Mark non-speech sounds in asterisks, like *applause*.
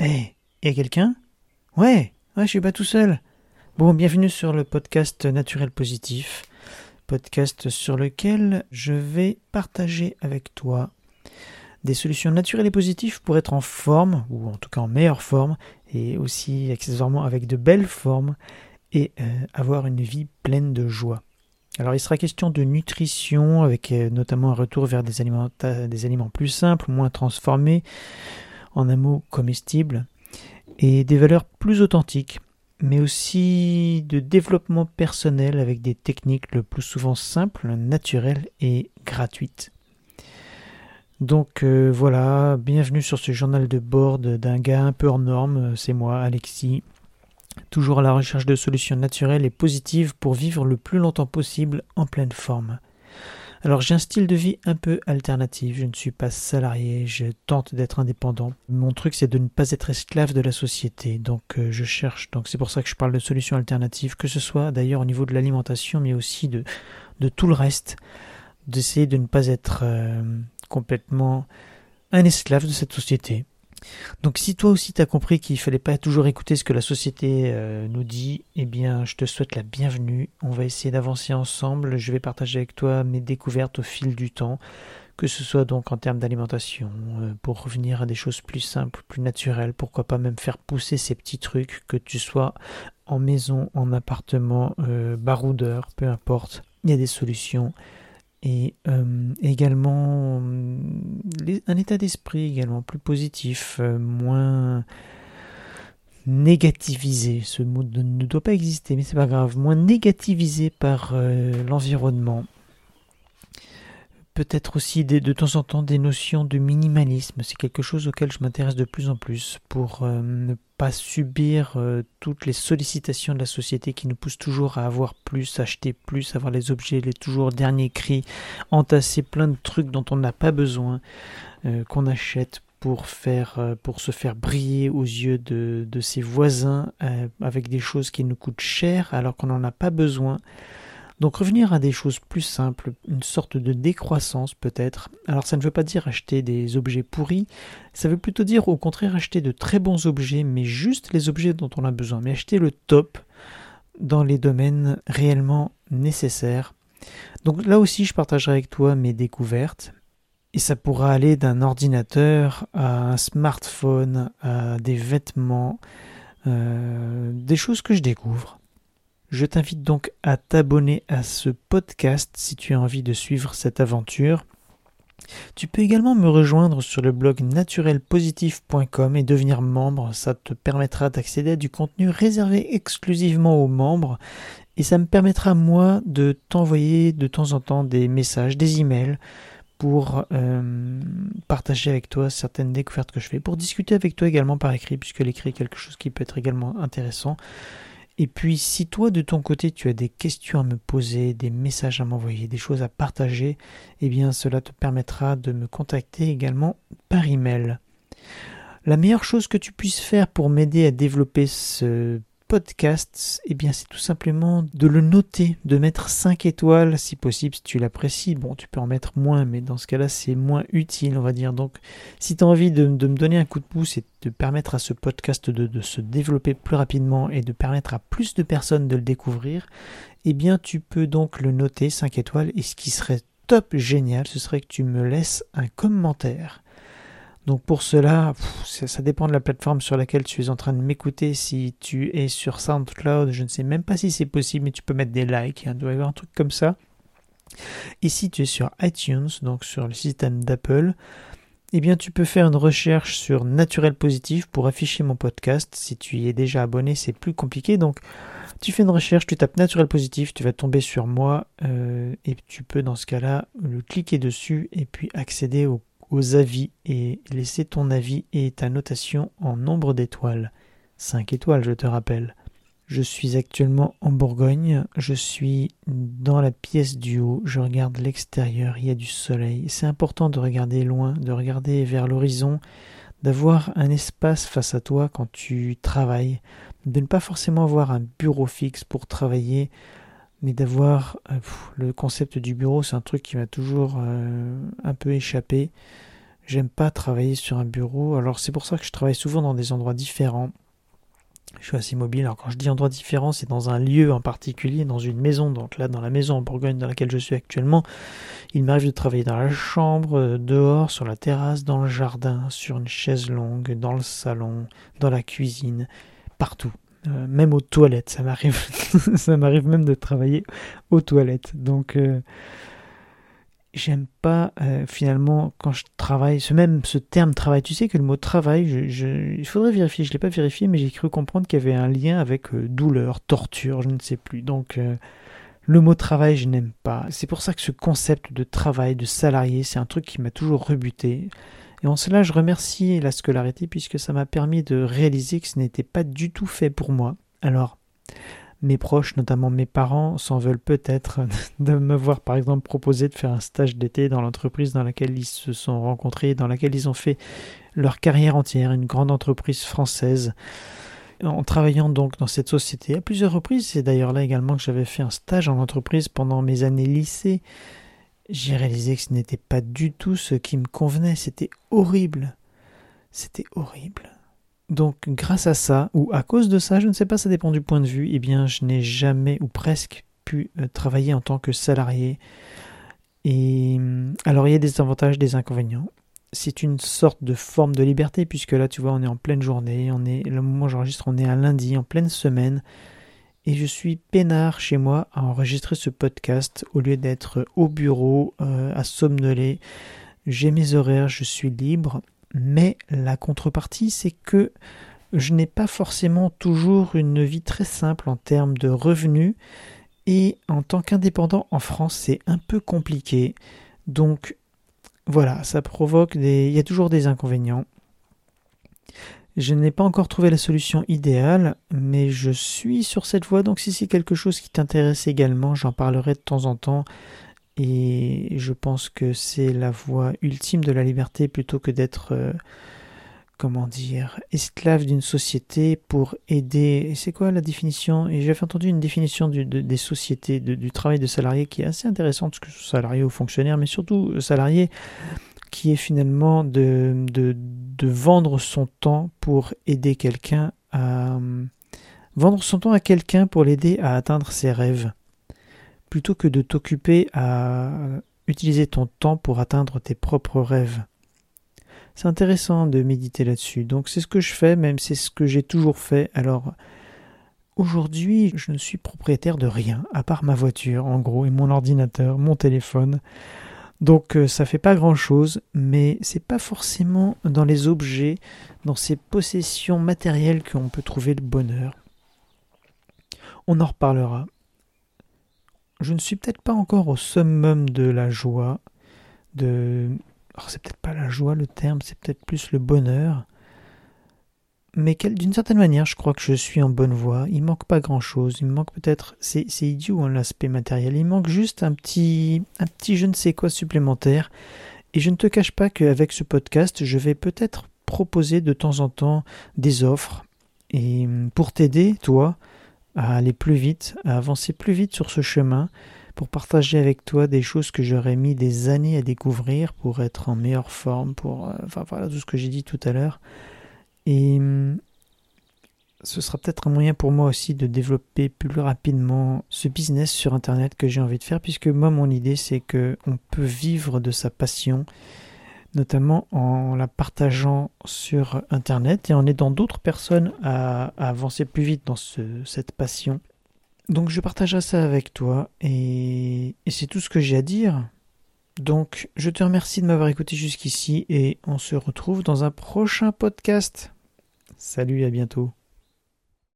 Eh, y a quelqu'un? Ouais, ouais, je suis pas tout seul. Bon, bienvenue sur le podcast Naturel Positif, podcast sur lequel je vais partager avec toi des solutions naturelles et positives pour être en forme, ou en tout cas en meilleure forme, et aussi accessoirement avec de belles formes, et euh, avoir une vie pleine de joie. Alors il sera question de nutrition, avec euh, notamment un retour vers des aliments plus simples, moins transformés, en un mot comestible, et des valeurs plus authentiques, mais aussi de développement personnel avec des techniques le plus souvent simples, naturelles et gratuites. Donc euh, voilà, bienvenue sur ce journal de bord d'un gars un peu hors norme, c'est moi, Alexis, toujours à la recherche de solutions naturelles et positives pour vivre le plus longtemps possible en pleine forme. Alors j'ai un style de vie un peu alternatif, je ne suis pas salarié, je tente d'être indépendant. Mon truc c'est de ne pas être esclave de la société, donc euh, je cherche, donc c'est pour ça que je parle de solutions alternatives, que ce soit d'ailleurs au niveau de l'alimentation, mais aussi de, tout le reste, d'essayer de ne pas être euh, complètement un esclave de cette société. Donc si toi aussi t'as compris qu'il fallait pas toujours écouter ce que la société euh, nous dit, eh bien je te souhaite la bienvenue. On va essayer d'avancer ensemble. Je vais partager avec toi mes découvertes au fil du temps, que ce soit donc en termes d'alimentation, euh, pour revenir à des choses plus simples, plus naturelles, pourquoi pas même faire pousser ces petits trucs, que tu sois en maison, en appartement, euh, baroudeur, peu importe. Il y a des solutions et euh, également un état d'esprit également plus positif, euh, moins négativisé. Ce mot ne doit pas exister, mais c'est pas grave. Moins négativisé par euh, l'environnement peut-être aussi de temps en temps des notions de minimalisme. C'est quelque chose auquel je m'intéresse de plus en plus pour euh, ne pas subir euh, toutes les sollicitations de la société qui nous poussent toujours à avoir plus, acheter plus, avoir les objets, les toujours derniers cris, entasser plein de trucs dont on n'a pas besoin, euh, qu'on achète pour faire pour se faire briller aux yeux de, de ses voisins avec des choses qui nous coûtent cher alors qu'on n'en a pas besoin. Donc revenir à des choses plus simples, une sorte de décroissance peut-être. Alors ça ne veut pas dire acheter des objets pourris, ça veut plutôt dire au contraire acheter de très bons objets, mais juste les objets dont on a besoin, mais acheter le top dans les domaines réellement nécessaires. Donc là aussi je partagerai avec toi mes découvertes. Et ça pourra aller d'un ordinateur à un smartphone, à des vêtements, euh, des choses que je découvre. Je t'invite donc à t'abonner à ce podcast si tu as envie de suivre cette aventure. Tu peux également me rejoindre sur le blog naturelpositif.com et devenir membre. Ça te permettra d'accéder à du contenu réservé exclusivement aux membres et ça me permettra moi de t'envoyer de temps en temps des messages, des emails pour euh, partager avec toi certaines découvertes que je fais, pour discuter avec toi également par écrit, puisque l'écrit est quelque chose qui peut être également intéressant. Et puis si toi de ton côté tu as des questions à me poser, des messages à m'envoyer, des choses à partager, eh bien cela te permettra de me contacter également par email. La meilleure chose que tu puisses faire pour m'aider à développer ce podcast, eh bien c'est tout simplement de le noter, de mettre 5 étoiles si possible, si tu l'apprécies. Bon, tu peux en mettre moins, mais dans ce cas-là, c'est moins utile, on va dire. Donc, si tu as envie de, me donner un coup de pouce et de permettre à ce podcast de, se développer plus rapidement et de permettre à plus de personnes de le découvrir, eh bien tu peux donc le noter 5 étoiles. Et ce qui serait top génial, ce serait que tu me laisses un commentaire. Donc pour cela, ça, dépend de la plateforme sur laquelle tu es en train de m'écouter. Si tu es sur SoundCloud, je ne sais même pas si c'est possible, mais tu peux mettre des likes. Il doit y avoir un truc comme ça. Et si tu es sur iTunes, donc sur le système d'Apple, eh bien tu peux faire une recherche sur Naturel Positif pour afficher mon podcast. Si tu y es déjà abonné, c'est plus compliqué. Donc tu fais une recherche, tu tapes Naturel Positif, tu vas tomber sur moi euh, et tu peux dans ce cas-là le cliquer dessus et puis accéder au aux avis et laisser ton avis et ta notation en nombre d'étoiles. 5 étoiles, je te rappelle. Je suis actuellement en Bourgogne, je suis dans la pièce du haut, je regarde l'extérieur, il y a du soleil. C'est important de regarder loin, de regarder vers l'horizon, d'avoir un espace face à toi quand tu travailles, de ne pas forcément avoir un bureau fixe pour travailler, mais d'avoir euh, le concept du bureau, c'est un truc qui m'a toujours euh, un peu échappé. J'aime pas travailler sur un bureau. Alors c'est pour ça que je travaille souvent dans des endroits différents. Je suis assez mobile. Alors quand je dis endroit différent, c'est dans un lieu en particulier, dans une maison. Donc là, dans la maison en Bourgogne dans laquelle je suis actuellement, il m'arrive de travailler dans la chambre, euh, dehors, sur la terrasse, dans le jardin, sur une chaise longue, dans le salon, dans la cuisine, partout. Euh, même aux toilettes, ça m'arrive. *laughs* ça m'arrive même de travailler aux toilettes. Donc euh, j'aime pas euh, finalement quand je travaille, ce même ce terme travail, tu sais que le mot travail, il faudrait vérifier, je l'ai pas vérifié, mais j'ai cru comprendre qu'il y avait un lien avec douleur, torture, je ne sais plus. Donc le mot travail, je n'aime pas. C'est pour ça que ce concept de travail, de salarié, c'est un truc qui m'a toujours rebuté. Et en cela, je remercie la scolarité puisque ça m'a permis de réaliser que ce n'était pas du tout fait pour moi. Alors, mes proches, notamment mes parents, s'en veulent peut-être *laughs* de me voir par exemple proposer de faire un stage d'été dans l'entreprise dans laquelle ils se sont rencontrés, dans laquelle ils ont fait leur carrière entière, une grande entreprise française. En travaillant donc dans cette société à plusieurs reprises, c'est d'ailleurs là également que j'avais fait un stage en entreprise pendant mes années lycée, j'ai réalisé que ce n'était pas du tout ce qui me convenait, c'était horrible. C'était horrible. Donc grâce à ça, ou à cause de ça, je ne sais pas, ça dépend du point de vue, eh bien je n'ai jamais ou presque pu euh, travailler en tant que salarié. Et hum, alors il y a des avantages, des inconvénients. C'est une sorte de forme de liberté puisque là tu vois on est en pleine journée, on est le moment où j'enregistre on est un lundi en pleine semaine et je suis peinard chez moi à enregistrer ce podcast au lieu d'être au bureau euh, à somnoler. J'ai mes horaires, je suis libre mais la contrepartie, c'est que je n'ai pas forcément toujours une vie très simple en termes de revenus. Et en tant qu'indépendant en France, c'est un peu compliqué. Donc voilà, ça provoque des. Il y a toujours des inconvénients. Je n'ai pas encore trouvé la solution idéale, mais je suis sur cette voie, donc si c'est quelque chose qui t'intéresse également, j'en parlerai de temps en temps. Et je pense que c'est la voie ultime de la liberté plutôt que d'être, euh, comment dire, esclave d'une société pour aider. Et c'est quoi la définition? Et j'avais entendu une définition des sociétés, du travail de salarié qui est assez intéressante, que salarié ou fonctionnaire, mais surtout salarié qui est finalement de, de vendre son temps pour aider quelqu'un à vendre son temps à quelqu'un pour l'aider à atteindre ses rêves plutôt que de t'occuper à utiliser ton temps pour atteindre tes propres rêves. C'est intéressant de méditer là-dessus. Donc c'est ce que je fais, même c'est ce que j'ai toujours fait. Alors aujourd'hui, je ne suis propriétaire de rien, à part ma voiture, en gros, et mon ordinateur, mon téléphone. Donc euh, ça fait pas grand chose, mais c'est pas forcément dans les objets, dans ces possessions matérielles qu'on peut trouver le bonheur. On en reparlera je ne suis peut-être pas encore au summum de la joie, de... Alors c'est peut-être pas la joie le terme, c'est peut-être plus le bonheur. Mais d'une certaine manière, je crois que je suis en bonne voie. Il manque pas grand-chose. Il manque peut-être, c'est idiot hein, l'aspect matériel. Il manque juste un petit, un petit je ne sais quoi supplémentaire. Et je ne te cache pas qu'avec ce podcast, je vais peut-être proposer de temps en temps des offres. Et pour t'aider, toi, à aller plus vite, à avancer plus vite sur ce chemin, pour partager avec toi des choses que j'aurais mis des années à découvrir pour être en meilleure forme, pour euh, enfin voilà tout ce que j'ai dit tout à l'heure. Et hum, ce sera peut-être un moyen pour moi aussi de développer plus rapidement ce business sur internet que j'ai envie de faire puisque moi mon idée c'est que on peut vivre de sa passion notamment en la partageant sur Internet et en aidant d'autres personnes à, avancer plus vite dans cette passion. Donc je partagerai ça avec toi et c'est tout ce que j'ai à dire. Donc je te remercie de m'avoir écouté jusqu'ici et on se retrouve dans un prochain podcast. Salut, à bientôt.